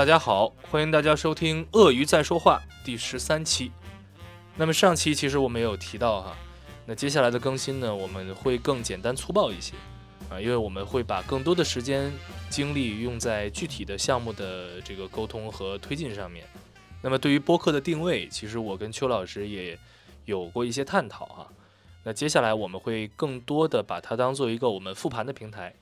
大家好，欢迎大家收听《鳄鱼在说话》第十三期。那么上期其实我们有提到哈，那接下来的更新呢，我们会更简单粗暴一些啊，因为我们会把更多的时间精力用在具体的项目的这个沟通和推进上面。那么对于播客的定位，其实我跟邱老师也有过一些探讨哈。那接下来我们会更多的把它当做一个我们复盘的平台。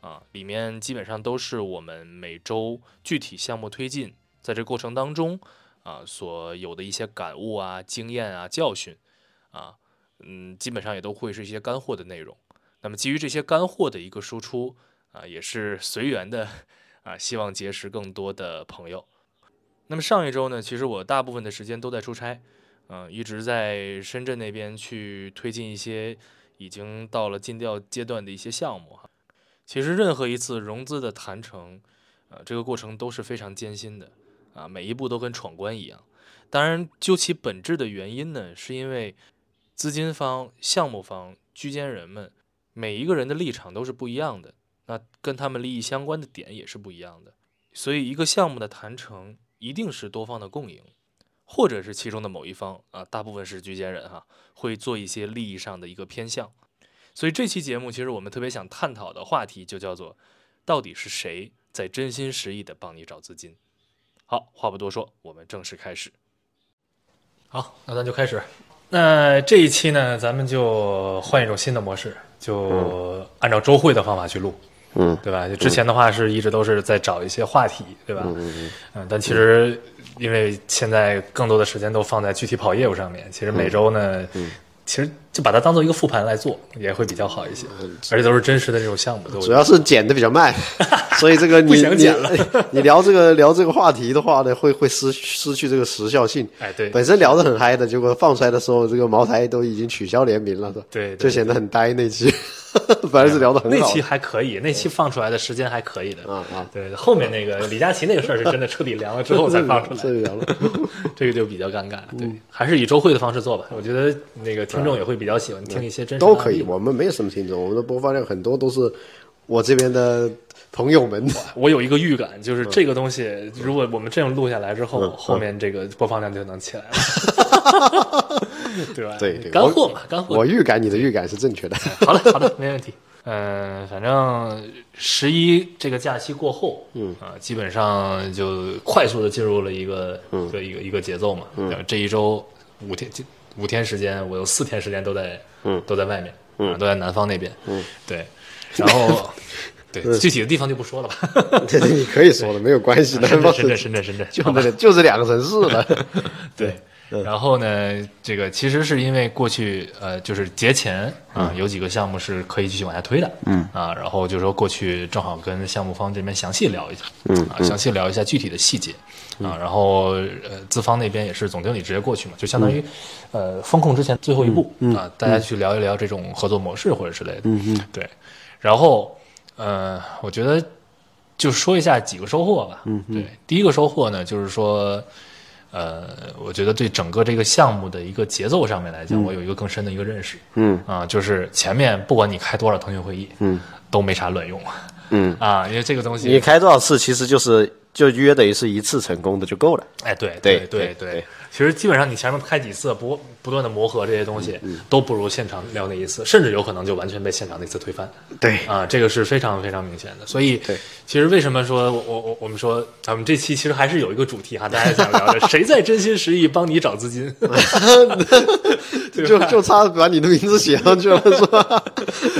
啊，里面基本上都是我们每周具体项目推进，在这过程当中啊所有的一些感悟啊、经验啊、教训啊，嗯，基本上也都会是一些干货的内容。那么基于这些干货的一个输出啊，也是随缘的啊，希望结识更多的朋友。那么上一周呢，其实我大部分的时间都在出差，嗯，一直在深圳那边去推进一些已经到了尽调阶段的一些项目哈。其实任何一次融资的谈成，呃，这个过程都是非常艰辛的，啊，每一步都跟闯关一样。当然，究其本质的原因呢，是因为资金方、项目方、居间人们每一个人的立场都是不一样的，那跟他们利益相关的点也是不一样的。所以，一个项目的谈成一定是多方的共赢，或者是其中的某一方啊，大部分是居间人哈，会做一些利益上的一个偏向。所以这期节目，其实我们特别想探讨的话题就叫做，到底是谁在真心实意的帮你找资金？好，话不多说，我们正式开始。好，那咱就开始。那这一期呢，咱们就换一种新的模式，就按照周会的方法去录，嗯，对吧？就之前的话是一直都是在找一些话题，对吧？嗯嗯，但其实因为现在更多的时间都放在具体跑业务上面，其实每周呢。其实就把它当做一个复盘来做，也会比较好一些，而且都是真实的这种项目。主要是剪的比较慢，所以这个 你你 你聊这个聊这个话题的话呢，会会失失去这个时效性。哎，对，本身聊得很嗨的，结果放出来的时候，这个茅台都已经取消联名了，是吧？对，就显得很呆那期。本来是聊的很好，那期还可以，那期放出来的时间还可以的。啊啊，对，后面那个李佳琦那个事儿是真的彻底凉了之后才放出来，彻底凉了，这个就比较尴尬。对，还是以周会的方式做吧，我觉得那个听众也会比较喜欢听一些真实。都可以，我们没有什么听众，我们的播放量很多都是我这边的朋友们。我有一个预感，就是这个东西，如果我们这样录下来之后，后面这个播放量就能起来了，对吧？对，干货嘛，干货。我预感你的预感是正确的。好的，好的，没问题。嗯，反正十一这个假期过后，嗯啊，基本上就快速的进入了一个一个一个一个节奏嘛。嗯，这一周五天五天时间，我有四天时间都在嗯都在外面，嗯，都在南方那边，嗯，对，然后 对具体的地方就不说了吧。对你可以说的，没有关系。深圳，深圳，深圳，深圳，就这就这两个城市了。对。然后呢，这个其实是因为过去呃，就是节前啊，有几个项目是可以继续往下推的，嗯。啊，然后就说过去正好跟项目方这边详细聊一下，嗯啊，详细聊一下具体的细节，啊，然后呃，资方那边也是总经理直接过去嘛，就相当于呃风控之前最后一步啊，大家去聊一聊这种合作模式或者之类的，嗯嗯，对，然后呃，我觉得就说一下几个收获吧，嗯。对，第一个收获呢就是说。呃，我觉得对整个这个项目的一个节奏上面来讲，我有一个更深的一个认识。嗯啊，就是前面不管你开多少腾讯会议，嗯，都没啥卵用。嗯啊，因为这个东西你开多少次，其实就是就约等于是一次成功的就够了。哎，对对对对。其实基本上你前面开几次，不不断的磨合这些东西，嗯都不如现场聊那一次，甚至有可能就完全被现场那次推翻。对啊，这个是非常非常明显的。所以，对，其实为什么说我我我们说咱们这期其实还是有一个主题哈，大家想聊的，谁在真心实意帮你找资金？就就差把你的名字写上去了，是吧？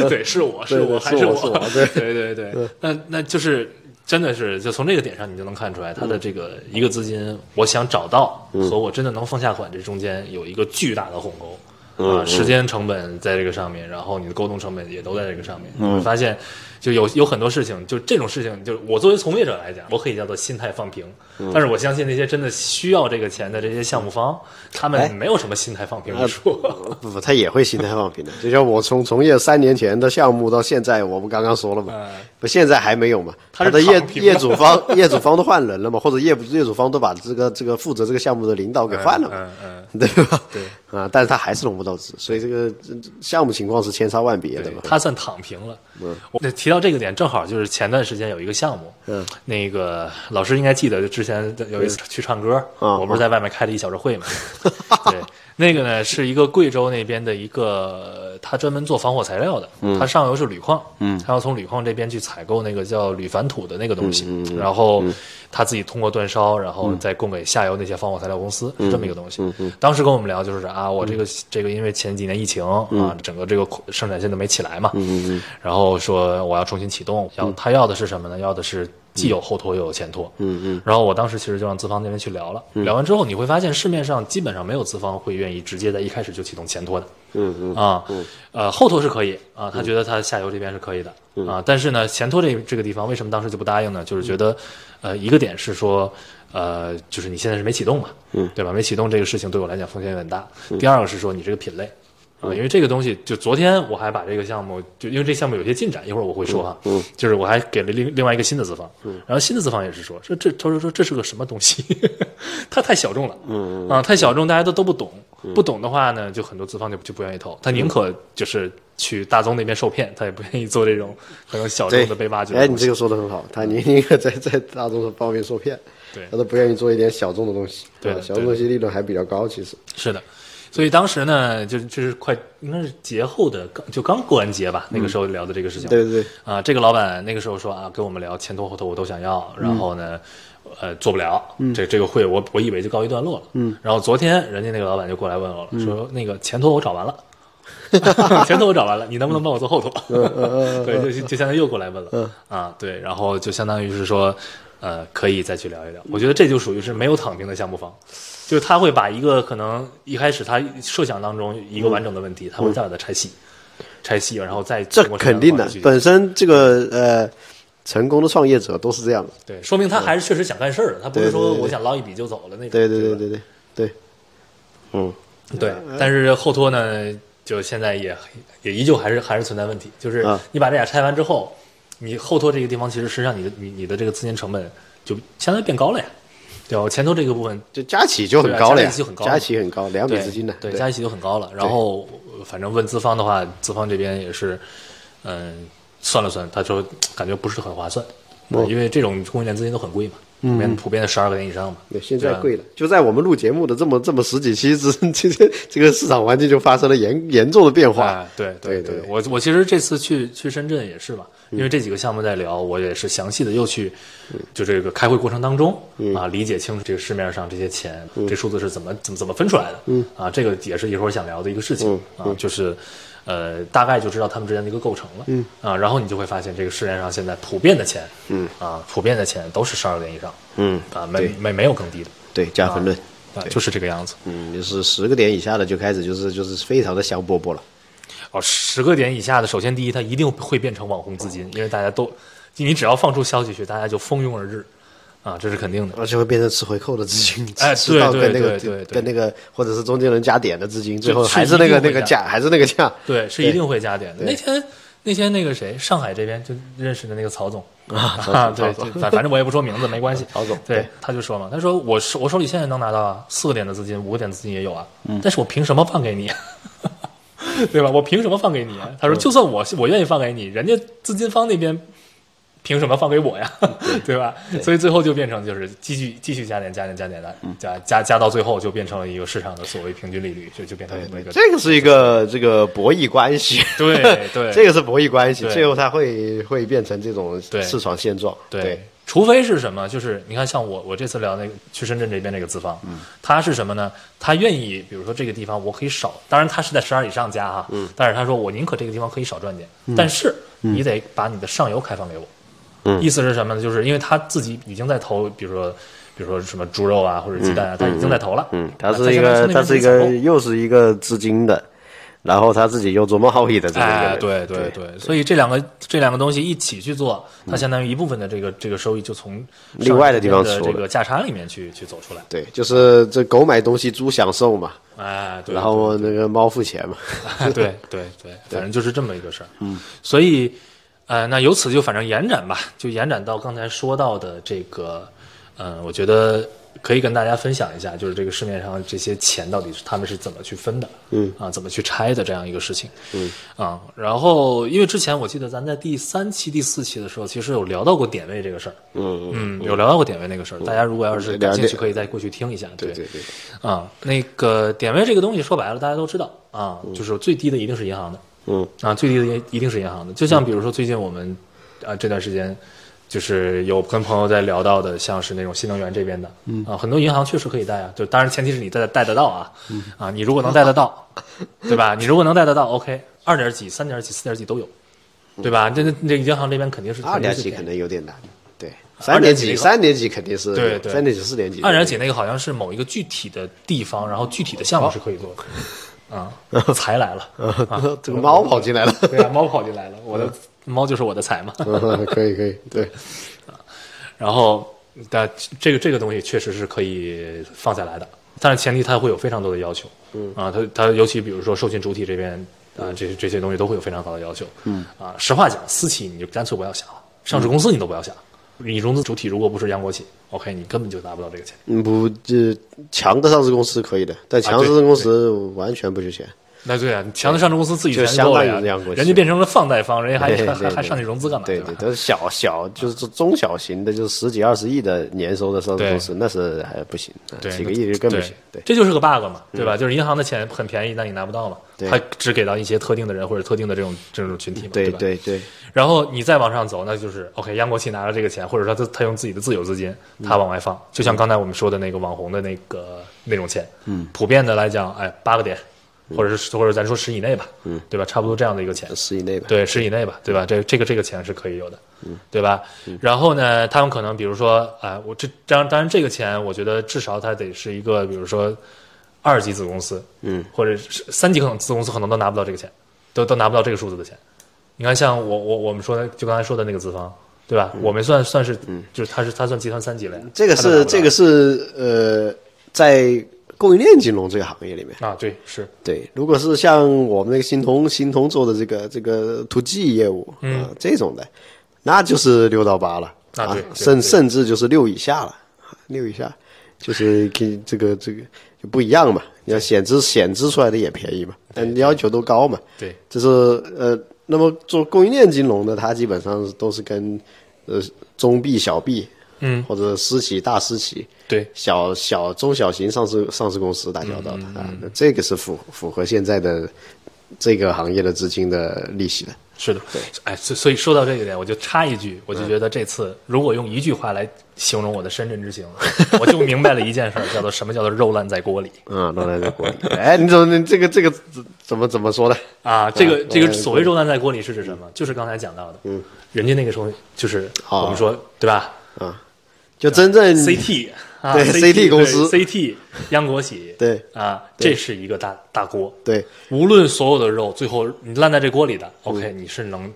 对，是我是我还是我，对对对对。那那就是真的是，就从这个点上，你就能看出来，他的这个一个资金，我想找到和我真的能放下款，这中间有一个巨大的鸿沟。啊，时间成本在这个上面，然后你的沟通成本也都在这个上面。你会发现，就有有很多事情，就这种事情，就是我作为从业者来讲，我可以叫做心态放平。但是我相信那些真的需要这个钱的这些项目方，他们没有什么心态放平之处。不不，他也会心态放平的。就像我从从业三年前的项目到现在，我们刚刚说了嘛，不现在还没有嘛？他的业业主方业主方都换人了嘛，或者业业主方都把这个这个负责这个项目的领导给换了，嗯嗯，对吧？对。啊，但是他还是融不到资，所以这个项目情况是千差万别的嘛。他算躺平了。嗯，我提到这个点，正好就是前段时间有一个项目，嗯，那个老师应该记得，就之前有一次去唱歌，我不是在外面开了一小时会嘛，对。那个呢，是一个贵州那边的一个，他专门做防火材料的，他上游是铝矿，他要从铝矿这边去采购那个叫铝矾土的那个东西，然后他自己通过煅烧，然后再供给下游那些防火材料公司，是这么一个东西。当时跟我们聊就是啊，我这个这个因为前几年疫情啊，整个这个生产线都没起来嘛，然后说我要重新启动，要他要的是什么呢？要的是。既有后拖又有前拖，嗯嗯，然后我当时其实就让资方那边去聊了，聊完之后你会发现市面上基本上没有资方会愿意直接在一开始就启动前拖的，嗯嗯啊，呃后拖是可以啊，他觉得他下游这边是可以的。啊，但是呢前拖这这个地方为什么当时就不答应呢？就是觉得，呃一个点是说，呃就是你现在是没启动嘛，嗯。对吧？没启动这个事情对我来讲风险有点大。第二个是说你这个品类。啊，因为这个东西，就昨天我还把这个项目，就因为这项目有些进展，一会儿我会说哈，嗯，就是我还给了另另外一个新的资方，嗯，然后新的资方也是说，说这他说说这是个什么东西，它太小众了，嗯啊，太小众，大家都都不懂，不懂的话呢，就很多资方就就不愿意投，他宁可就是去大宗那边受骗，他也不愿意做这种可能小众的被挖掘。哎，你这个说的很好，他宁宁可在在大宗方面受骗，对，他都不愿意做一点小众的东西，对，小众东西利润还比较高，其实。是的。所以当时呢，就就是快应该是节后的刚就刚过完节吧，那个时候聊的这个事情。对对对。啊，这个老板那个时候说啊，跟我们聊前头后头我都想要，然后呢，呃，做不了。嗯。这这个会我我以为就告一段落了。嗯。然后昨天人家那个老板就过来问我了，说那个前头我找完了，前头我找完了，你能不能帮我做后头？对，就就相当于又过来问了。嗯。啊，对，然后就相当于是说，呃，可以再去聊一聊。我觉得这就属于是没有躺平的项目方。就是他会把一个可能一开始他设想当中一个完整的问题，他会再把它拆细，拆细，然后再这肯定的。本身这个呃，成功的创业者都是这样的。对，说明他还是确实想干事儿的，他不是说我想捞一笔就走了那种。对对对对对对，嗯，对。但是后托呢，就现在也也依旧还是还是存在问题，就是你把这俩拆完之后，你后托这个地方其实实际上你的你你的这个资金成本就相当于变高了呀。对，我前头这个部分就加起就很高了，加起就很高，加起很高，两笔资金的，对，加起就很高了。然后反正问资方的话，资方这边也是，嗯，算了算，他说感觉不是很划算，因为这种供应链资金都很贵嘛，普遍普遍的十二个点以上嘛。对，现在贵了。就在我们录节目的这么 这么十几期之，这这这个市场环境就发生了严严重的变化。对对对，我我其实这次去去深圳也是嘛。因为这几个项目在聊，我也是详细的又去，就这个开会过程当中啊，理解清楚这个市面上这些钱，这数字是怎么怎么怎么分出来的，嗯。啊，这个也是一会儿想聊的一个事情啊，就是呃，大概就知道他们之间的一个构成了，嗯。啊，然后你就会发现这个市面上现在普遍的钱，嗯。啊，普遍的钱都是十二个点以上，嗯，啊，没没没有更低的，对，加分论，啊，就是这个样子，嗯，就是十个点以下的就开始就是就是非常的香饽饽了。哦，十个点以下的，首先第一，它一定会变成网红资金，因为大家都，你只要放出消息去，大家就蜂拥而至，啊，这是肯定的，而且会变成吃回扣的资金，哎，对对对对，跟那个或者是中间人加点的资金，最后还是那个那个价，还是那个价，对，是一定会加点的。那天那天那个谁，上海这边就认识的那个曹总啊，对，反反正我也不说名字，没关系，曹总，对，他就说嘛，他说我手我手里现在能拿到四个点的资金，五个点资金也有啊，但是我凭什么放给你？对吧？我凭什么放给你？他说：“就算我我愿意放给你，人家资金方那边凭什么放给我呀？对 吧？所以最后就变成就是继续继续加点加点加点的加加加到最后就变成了一个市场的所谓平均利率，就就变成那个这个是一个这个博弈关系。对 对，这个是博弈关系，最后它会会变成这种市场现状。对。除非是什么，就是你看，像我我这次聊那个去深圳这边那个资方，嗯，他是什么呢？他愿意，比如说这个地方我可以少，当然他是在十二以上加哈，嗯，但是他说我宁可这个地方可以少赚点，但是你得把你的上游开放给我，嗯，意思是什么呢？就是因为他自己已经在投，比如说比如说什么猪肉啊或者鸡蛋啊，他已经在投了，嗯，他是一个他是一个又是一个资金的。然后他自己又做贸易的这个，对对对，所以这两个这两个东西一起去做，它相当于一部分的这个这个收益就从另外的地方的这个价差里面去去走出来。对，就是这狗买东西猪享受嘛，哎，然后那个猫付钱嘛，对对 对，反正就是这么一个事儿。嗯，所以呃，那由此就反正延展吧，就延展到刚才说到的这个，嗯，我觉得可以跟大家分享一下，就是这个市面上这些钱到底是他们是怎么去分的，嗯。啊，怎么去拆的这样一个事情，嗯。啊，然后因为之前我记得咱在第三期、第四期的时候，其实有聊到过点位这个事儿，嗯嗯，有聊到过点位那个事儿，大家如果要是感兴趣，可以再过去听一下，对对对，啊，那个点位这个东西说白了，大家都知道啊，就是最低的一定是银行的，嗯啊，最低的一一定是银行的。就像比如说最近我们啊这段时间，就是有跟朋友在聊到的，像是那种新能源这边的，嗯啊，很多银行确实可以贷啊，就当然前提是你贷贷得到啊，啊，你如果能贷得到，对吧？你如果能贷得到，OK，二点几、三点几、四点几都有，对吧？这这这银行这边肯定是二点几可能有点难，对，三点几三点几肯定是对对三点几四点几，二点几那个好像是某一个具体的地方，然后具体的项目是可以做的。啊，财来了，啊这个猫跑进来了，对啊，猫跑进来了，我的猫就是我的财嘛。嗯可以可以，对啊，然后，但这个这个东西确实是可以放下来的，但是前提它会有非常多的要求。嗯啊，它它尤其比如说授信主体这边啊，这些这些东西都会有非常高的要求。嗯啊，实话讲，私企你就干脆不要想了，上市公司你都不要想。你融资主体如果不是央国企，OK，你根本就拿不到这个钱。嗯不，这强的上市公司可以的，但强的上市公司完全不缺钱。那对啊，强的上市公司自己就钱够了呀相当于央国企人家变成了放贷方，人家还还还上去融资干嘛？对对，都是小小，就是中小型的，就是十几二十亿的年收的上市公司，那是还不行，几个亿就更不行。对，嗯这就是个 bug 嘛，对吧？就是银行的钱很便宜，但你拿不到嘛，对它只给到一些特定的人或者特定的这种这种群体嘛，对吧？对对，然后你再往上走，那就是 OK，央国企拿了这个钱，或者说他他用自己的自有资金，他往外放，就像刚才我们说的那个网红的那个那种钱，嗯，普遍的来讲，哎，八个点，或者是或者咱说十以内吧，嗯，对吧？差不多这样的一个钱，十以内吧。对，十以内吧，对吧？这这个这个钱是可以有的，嗯对吧？然后呢，他们可能比如说，哎、我这当当然这个钱，我觉得至少它得是一个，比如说二级子公司，嗯，或者是三级可能子公司可能都拿不到这个钱，都都拿不到这个数字的钱。你看，像我我我们说的，就刚才说的那个资方，对吧？我们算算是，嗯就是它是它算集团三级了。这个是这个是呃，在供应链金融这个行业里面，啊，对，是对，如果是像我们那个新通新通做的这个这个 to G 业务啊、嗯这种的，那就是六到八了啊甚对甚至就是六以下了，啊六以下就是给这个这个就不一样嘛。你要显支显支出来的也便宜嘛，但要求都高嘛。对，这是呃，那么做供应链金融的，它基本上都是跟呃中币、小币，嗯，或者私企、大私企，对，小小中小型上市上市公司打交道嗯的啊，那这个是符符合现在的这个行业的资金的利息的。是的，对哎，所所以说到这一点，我就插一句，我就觉得这次如果用一句话来形容我的深圳之行，我就明白了一件事儿，叫做什么叫做肉烂在锅里嗯，肉烂在锅里。哎，你怎么你这个这个怎怎么怎么说的？啊。这个这个嗯所谓肉烂在锅里是指什么？就是刚才讲到的，嗯，人家那个时候就是哦我们说对吧啊，就真正？CT 啊对 CT 公司。CT 央国企对啊，这是一个大大锅，对。无论所有的肉，最后你烂在这锅里的，OK，你是能，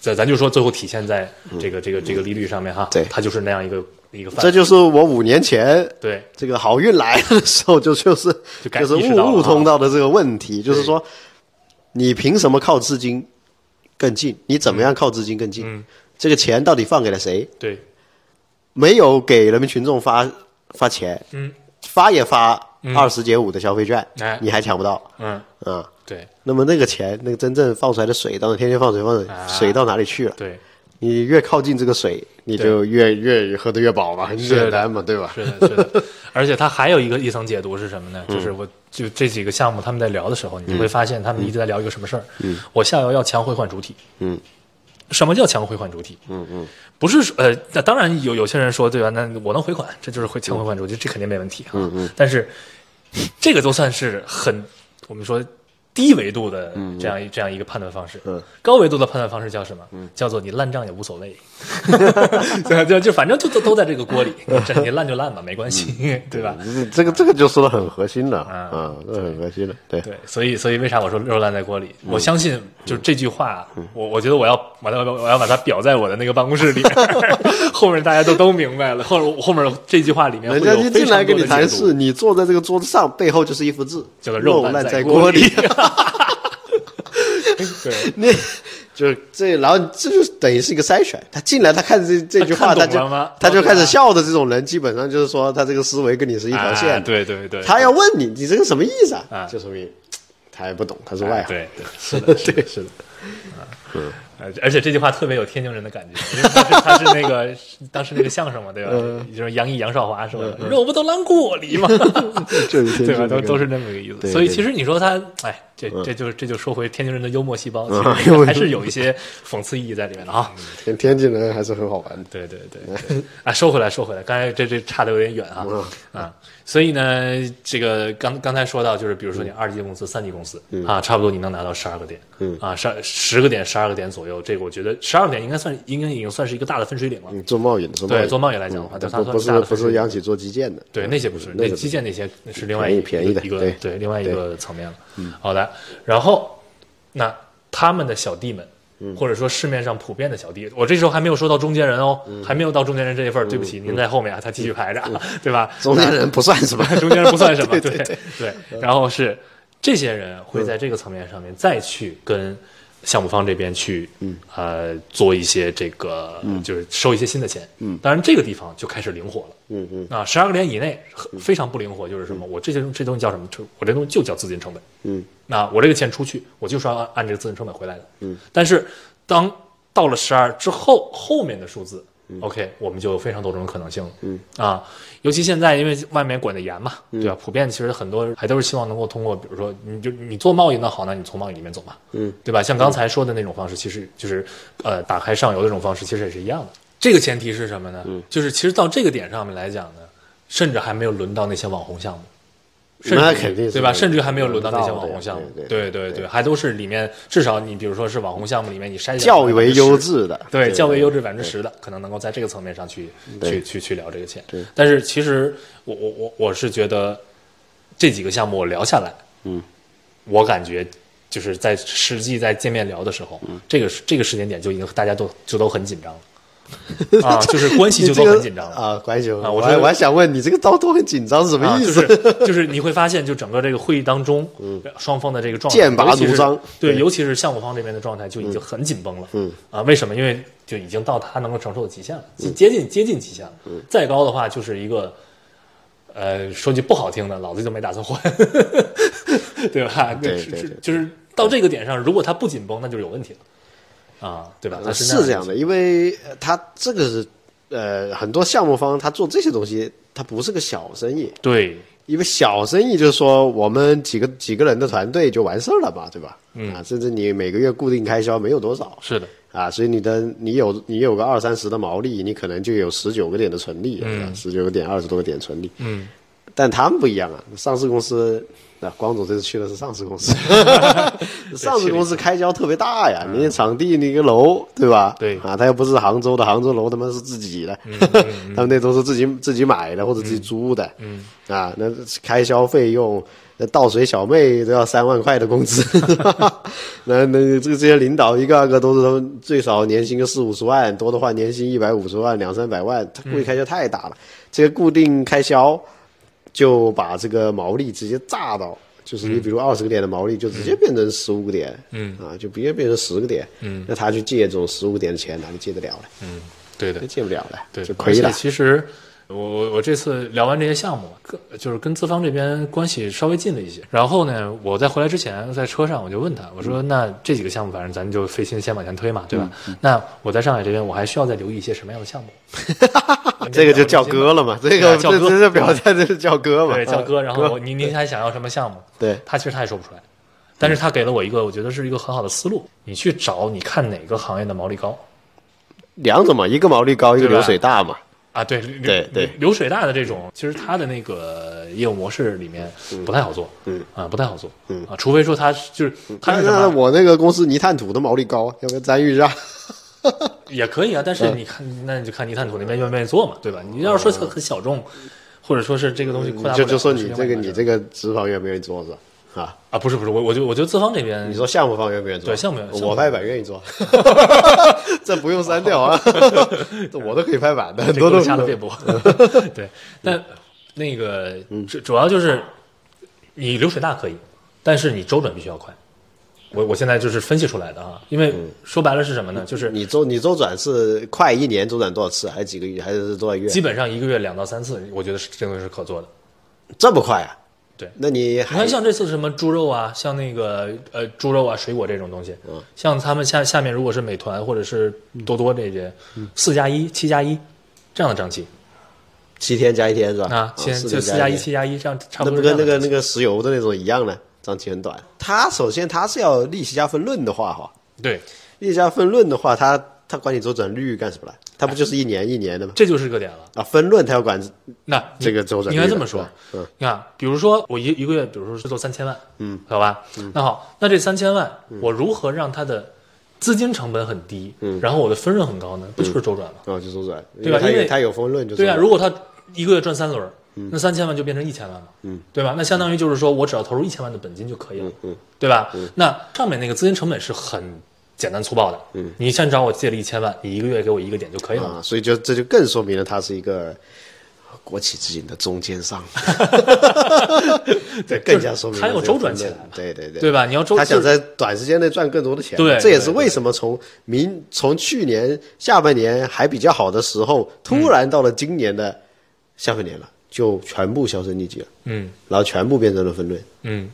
咱咱就说最后体现在这个这个这个利率上面哈，对。它就是那样一个一个范这就是我五年前对。这个好运来的时候，就就是就是意识到了悟悟通道的这个问题，就是说，你凭什么靠资金更近？你怎么样靠资金更近？嗯。这个钱到底放给了谁？对，没有给人民群众发发钱，嗯发也发二十减五的消费券，哎你还抢不到嗯啊？对那么那个钱，那个真正放出来的水，当然天天放水放水，啊水到哪里去了？对，你越靠近这个水，你就越越喝得越饱嘛，很简单嘛，对吧？是的，是的，而且它还有一个一层解读是什么呢？就是我就这几个项目他们在聊的时候，你会发现他们一直在聊一个什么事儿？嗯，我下游要强回换主体。嗯。什么叫强回款主体？嗯嗯，不是说呃，那当然有有些人说对吧？那我能回款，这就是会强回款主体，这肯定没问题啊。嗯嗯，但是这个都算是很我们说低维度的这样一、这样一个判断方式。嗯，高维度的判断方式叫什么？叫做你烂账也无所谓，对 就就反正就都都在这个锅里，这你烂就烂吧，没关系，对吧？这这个这个就说的很核心了啊啊，这很核心的，对对，所以所以为啥我说肉烂在锅里？我相信就是这句话，我我觉得我要把它我要把它裱在我的那个办公室里，后面大家都都明白了。后后面这句话里面人家一进来跟你谈事，你坐在这个桌子上，背后就是一幅字，叫做肉烂在锅里。对，那就是这，然后这就等于是一个筛选。他进来，他看这这句话，他就他就开始笑的这种人，基本上就是说他这个思维跟你是一条线。对对对，他要问你，你这个什么意思啊？就说明他也不懂，他是外行。对对，是的，对 是的，嗯。而而且这句话特别有天津人的感觉，因为他是他是那个当时那个相声嘛，对吧？就是杨毅、杨少华说的“肉不都烂锅里吗？” 对吧？都都是那么个意思。所以其实你说他，哎，这这就这就说回天津人的幽默细胞，其实还是有一些讽刺意义在里面的啊。天天津人还是很好玩的。对对对。啊，说回来，说回来，刚才这这差的有点远啊啊。所以呢，这个刚刚才说到，就是比如说你二级公司、三级公司啊，差不多你能拿到十二个点，啊，十十个点、十二个点左右，这个我觉得十二个点应该算应该已经算是一个大的分水岭了。做贸易的，对，做贸易来讲的话，它不是不是央企做基建的，对，那些不是，那基建那些是另外一个便宜的一个对另外一个层面了。好的，然后那他们的小弟们。或者说市面上普遍的小弟，我这时候还没有说到中间人哦，还没有到中间人这一份儿，对不起，您在后面啊，他继续排着，对吧？中间人不算什么，中间人不算什么，对对对。然后是这些人会在这个层面上面再去跟项目方这边去，嗯呃，做一些这个，就是收一些新的钱。嗯，当然这个地方就开始灵活了。嗯嗯。啊，十二个点以内非常不灵活，就是什么？我这些这东西叫什么？我这东西就叫资金成本。嗯。那我这个钱出去，我就是要按按这个资金成本回来的。嗯，但是当到了十二之后，后面的数字，OK，我们就有非常多种可能性了。嗯啊，尤其现在因为外面管得严嘛，对吧？普遍其实很多还都是希望能够通过，比如说，你就你做贸易那好，那你从贸易里面走嘛，嗯，对吧？像刚才说的那种方式，其实就是呃打开上游的这种方式，其实也是一样的。这个前提是什么呢？嗯就是其实到这个点上面来讲呢，甚至还没有轮到那些网红项目。那肯定对吧？甚至还没有轮到那些网红项目，对对对，还都是里面至少你比如说是网红项目里面你筛选较为优质的，对较为优质百分之十的，可能能够在这个层面上去去去去聊这个钱。但是其实我我我我是觉得这几个项目我聊下来，嗯，我感觉就是在实际在见面聊的时候，这个这个时间点就已经大家都就都很紧张了。啊，就是关系就都很紧张了啊，关系啊，我还我还想问你，这个刀都很紧张是什么意思？就是就是你会发现，就整个这个会议当中，嗯，双方的这个状态，剑拔弩张，对，尤其是项目方这边的状态就已经很紧绷了，嗯啊，为什么？因为就已经到他能够承受的极限了，接近接近极限了，再高的话就是一个，呃，说句不好听的，老子就没打算换，对吧？对对，就是到这个点上，如果他不紧绷，那就是有问题了。啊，对吧？是这样的，因为他这个是呃，很多项目方他做这些东西，他不是个小生意。对，因为小生意就是说，我们几个几个人的团队就完事儿了嘛，对吧？嗯啊，甚至你每个月固定开销没有多少。是的。啊，所以你的你有你有个二三十的毛利，你可能就有十九个点的纯利，嗯，十九个点二十多个点纯利。嗯。但他们不一样啊，上市公司。那光总这次去的是上市公司，上市公司开销特别大呀，你场地那个楼，对吧？对。啊，他又不是杭州的，杭州楼他妈是自己的，他们那都是自己自己买的或者自己租的，嗯。啊，那开销费用，那倒水小妹都要三万块的工资，那那这个这些领导一个个都是最少年薪个四五十万，多的话年薪一百五十万两三百万，他固定开销太大了，这些固定开销。就把这个毛利直接炸到，就是你比如二十个点的毛利，就直接变成十五个点，嗯啊，就直接变成十个点，嗯，那他去借这种十五个点的钱，哪里借得了呢？嗯，对的，借不了了，对，就亏了。其实。我我我这次聊完这些项目，跟就是跟资方这边关系稍微近了一些。然后呢，我在回来之前，在车上我就问他，我说：“那这几个项目，反正咱就费心先往前推嘛，对吧？那我在上海这边，我还需要再留意一些什么样的项目？”这个就叫哥了嘛，这个叫哥，这表现这是叫哥嘛，对，叫哥。然后您您还想要什么项目？对他其实他也说不出来，但是他给了我一个我觉得是一个很好的思路，你去找，你看哪个行业的毛利高？两种嘛，一个毛利高，一个流水大嘛。啊，对对对，流水大的这种，其实它的那个业务模式里面不太好做，嗯啊，不太好做，嗯啊，除非说它就是它是什么？我那个公司泥炭土的毛利高，要不要参与一下？也可以啊，但是你看，那你就看泥炭土那边愿不愿意做嘛，对吧？你要是说很很小众，或者说是这个东西扩大，就就说你这个你这个脂肪愿不愿意做是吧？啊啊，不是不是，我我就我觉得资方这边，你说项目方愿不愿意做？对项目，我拍板愿意做，这不用删掉啊，我都可以拍板的，很多都掐的别播。对，但那个主主要就是你流水大可以，但是你周转必须要快我我现在就是分析出来的啊，因为说白了是什么呢？就是你周你周转是快一年周转多少次，还是几个月，还是多少月？基本上一个月两到三次，我觉得是这个是可做的。这么快啊？对，那你你看像这次什么猪肉啊，像那个呃猪肉啊、水果这种东西，嗯像他们下下面如果是美团或者是多多这些，四加一、七加一这样的账期七天加一天是吧？啊，先四就四加一、七加一这样差不那不多是这样的账期。跟那个那个石油的那种一样呢？账期很短。它首先它是要利息加分论的话哈，对，利息加分论的话，它它管你周转率干什么了？它不就是一年一年的吗？这就是个点了。啊，分论他要管那这个周转率应该这么说。嗯，你看，比如说我一一个月，比如说是做三千万，嗯，好吧，那好，那这三千万，嗯我如何让它的资金成本很低，嗯，然后我的分润很高呢？不就是周转吗？哦，就周转，对吧因为它有分润就对啊，如果他一个月赚三轮儿，那三千万就变成一千万了，嗯，对吧？那相当于就是说我只要投入一千万的本金就可以了，嗯对吧？那上面那个资金成本是很简单粗暴的，嗯，你先找我借了一千万，你一个月给我一个点就可以了。啊，所以就这就更说明了他是一个国企资金的中间商，对，更加说明了它要周转起来嘛。对对对，对吧？你要周就他想在短时间内赚更多的钱，对这也是为什么从明从去年下半年还比较好的时候，突然到了今年的下半年了，就全部销声匿迹了，嗯。然后全部变成了分论，嗯。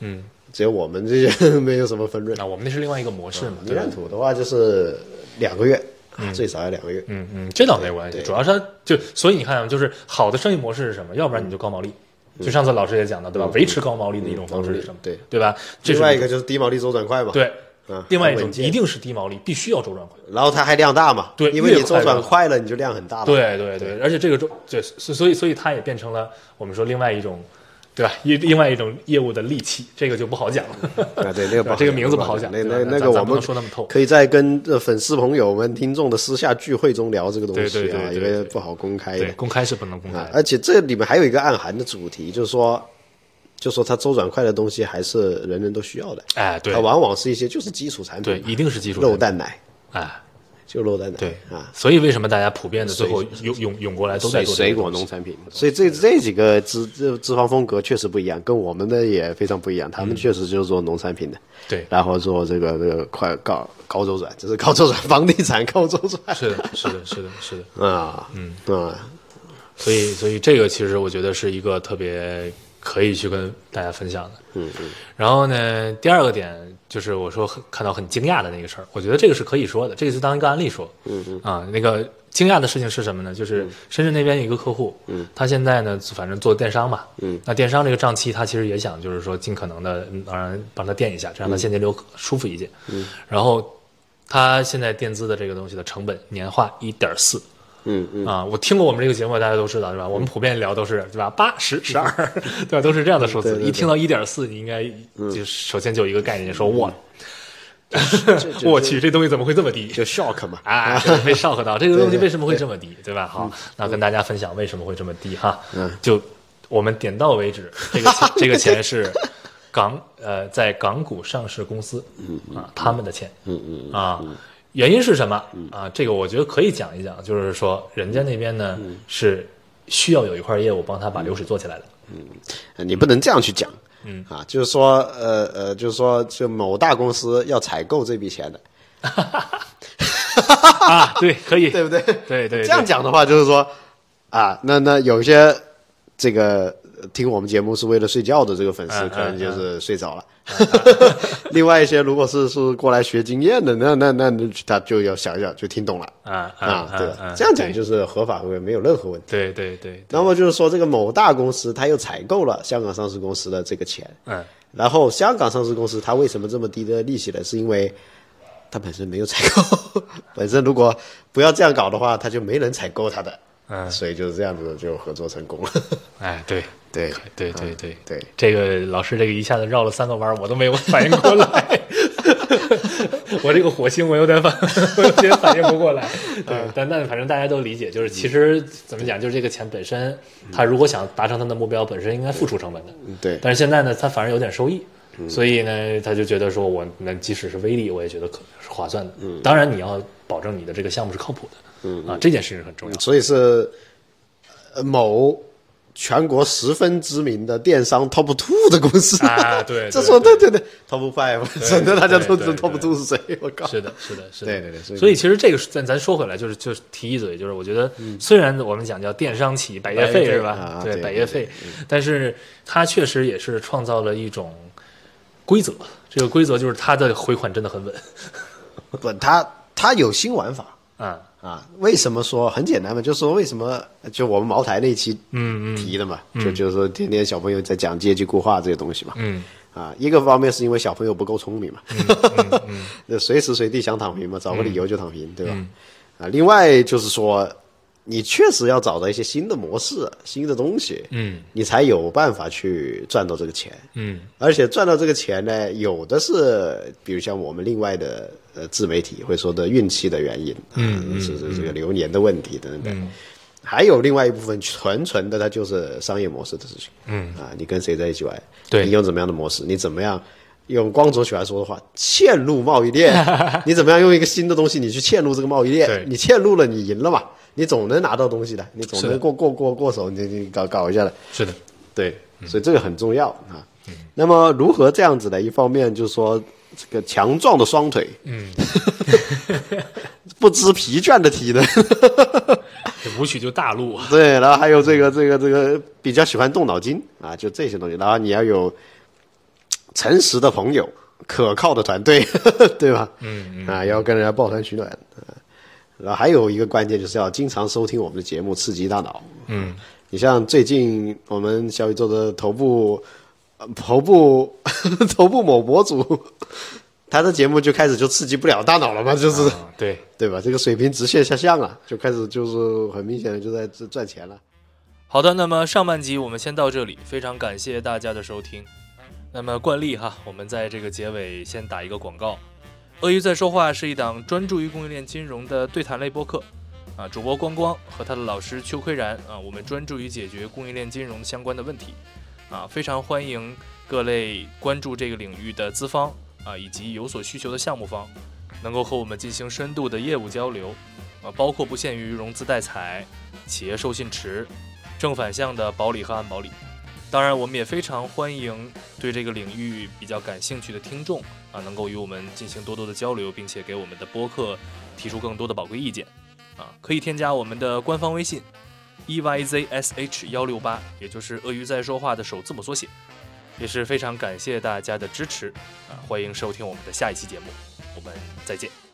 嗯，只有我们这些 没有什么分润。那我们那是另外一个模式嘛，泥对吧染土的话就是两个月，啊最少要两个月。嗯嗯，这倒没关系，主要是它就所以你看啊，就是好的生意模式是什么？要不然你就高毛利，就上次老师也讲到，对吧？维持高毛利的一种方式是什么？对对吧？另外一个就是低毛利周转快嘛，对，嗯，另外一种一定是低毛利，必须要周转快。然后它还量大嘛，对因为你周转快了，你就量很大了。对对对，而且这个周对，所所以所以它也变成了我们说另外一种，对吧？一另外一种业务的利器，这个就不好讲了。啊，对，那个不好这个名字不好讲那那那个我们说那么透。可以在跟呃粉丝朋友们、听众的私下聚会中聊这个东西啊，因为不好公开对，的公开是不能公开。啊而且这里面还有一个暗含的主题，就是说，就说它周转快的东西还是人人都需要的，哎，对。它往往是一些就是基础产品对，品，一定是基础肉蛋奶。哎，就落在哪，对啊。所以为什么大家普遍的最后涌涌涌过来都在做水果农产品，所以这这几个脂脂脂肪风格确实不一样，跟我们的也非常不一样。他们确实就是做农产品的，对，然后做这个这个快高高周转，这是高周转，房地产高周转。是的，是的，是的，是的。啊，嗯。啊，所以，所以这个其实我觉得是一个特别可以去跟大家分享的。嗯嗯然后呢，第二个点就是我说很看到很惊讶的那个事儿，我觉得这个是可以说的，这个就当一个案例说。嗯嗯啊，那个惊讶的事情是什么呢？就是深圳那边有一个客户，嗯，他现在呢，反正做电商嘛，嗯，那电商这个账期，他其实也想就是说尽可能的让人帮他垫一下，这样他现金流舒服一些。嗯，然后他现在垫资的这个东西的成本年化一点四。嗯嗯，啊，我听过我们这个节目，大家都知道，对吧？我们普遍聊都是对吧？八、十、十二，对吧？都是这样的数字。一听到一点四，你应该就首先就有一个概念，说哇，我去，这东西怎么会这么低？就 shock 嘛，啊，对被 shock 到，这个东西为什么会这么低，对吧？好，那跟大家分享为什么会这么低哈。嗯，就我们点到为止，这个钱这个钱是港呃在港股上市公司啊他们的钱，嗯嗯啊，原因是什么？啊？这个我觉得可以讲一讲，就是说人家那边呢是需要有一块业务帮他把流水做起来的。嗯，你不能这样去讲，嗯。啊，就是说呃呃，就是说就某大公司要采购这笔钱的，啊，对，可以，对不对？对对，这样讲的话，就是说啊，那那有些这个呃听我们节目是为了睡觉的这个粉丝，嗯可能就是睡着了。另外一些如果是是过来学经验的，那那那那他就要想一想，就听懂了啊啊。对啊，这样讲就是合法合规，没有任何问题。对对对，那么就是说，这个某大公司他又采购了香港上市公司的这个钱，嗯然后香港上市公司它为什么这么低的利息呢？是因为它本身没有采购，本身如果不要这样搞的话，它就没人采购它的，嗯，所以就是这样子就合作成功了。哎，对。对对对对对，这个老师这个一下子绕了三个弯儿，我都没有反应过来。我这个火星我有点反，我有点反应不过来。对，但但反正大家都理解，就是其实怎么讲，就是这个钱本身，他如果想达成他的目标，本身应该付出成本的。嗯对，但是现在呢，他反而有点收益，所以呢，他就觉得说我那即使是微利，我也觉得可是划算的。嗯，当然你要保证你的这个项目是靠谱的。嗯。啊，这件事情很重要。所以是呃某全国十分知名的电商 top two 的公司。啊，对，这说对。对对，top five，省得大家都知道 top two 是谁？我靠，是的，是的，是的，对对对，所以其实这个咱咱说回来，就是就是提一嘴，就是我觉得虽然我们讲叫电商企百业费是吧？对，百业费，但是它确实也是创造了一种规则，这个规则就是它的回款真的很稳。不，它它有新玩法啊。啊，为什么说很简单嘛？就是说为什么就我们茅台那期嗯提的嘛，就就是说天天小朋友在讲阶级固化这些东西嘛，嗯啊，一个方面是因为小朋友不够聪明嘛，那随时随地想躺平嘛，找个理由就躺平，对吧？啊，另外就是说。你确实要找到一些新的模式、新的东西，嗯，你才有办法去赚到这个钱，嗯，而且赚到这个钱呢，有的是，比如像我们另外的呃自媒体会说的运气的原因，嗯，是是这个流年的问题等等，还有另外一部分纯纯的，它就是商业模式的事情，嗯，啊，你跟谁在一起玩，对，你用怎么样的模式，你怎么样用光哲喜欢说的话，嵌入贸易链，你怎么样用一个新的东西，你去嵌入这个贸易链，你嵌入了，你赢了嘛。你总能拿到东西的，你总能过过过过手，你你搞搞一下的。是的，对，所以这个很重要啊。那么如何这样子呢？一方面就是说这个强壮的双腿，嗯，不知疲倦的体能，舞曲就大陆啊。对，然后还有这个这个这个比较喜欢动脑筋啊，就这些东西。然后你要有诚实的朋友，可靠的团队，对吧？嗯嗯啊，要跟人家抱团取暖啊。然后还有一个关键就是要经常收听我们的节目，刺激大脑。嗯，你像最近我们小宇宙的头部、头部、头部某博主，他的节目就开始就刺激不了大脑了嘛，就是对对吧？这个水平直线下降啊，就开始就是很明显的就在赚钱了。好的，那么上半集我们先到这里，非常感谢大家的收听。那么惯例哈，我们在这个结尾先打一个广告。鳄鱼在说话是一档专注于供应链金融的对谈类播客，啊，主播光光和他的老师邱奎然啊，我们专注于解决供应链金融相关的问题，啊，非常欢迎各类关注这个领域的资方啊，以及有所需求的项目方，能够和我们进行深度的业务交流，啊，包括不限于融资代采、企业授信池、正反向的保理和暗保理。当然，我们也非常欢迎对这个领域比较感兴趣的听众啊，能够与我们进行多多的交流，并且给我们的播客提出更多的宝贵意见啊。可以添加我们的官方微信 e y z s h 幺六八，也就是鳄鱼在说话的首字母缩写。也是非常感谢大家的支持啊！欢迎收听我们的下一期节目，我们再见。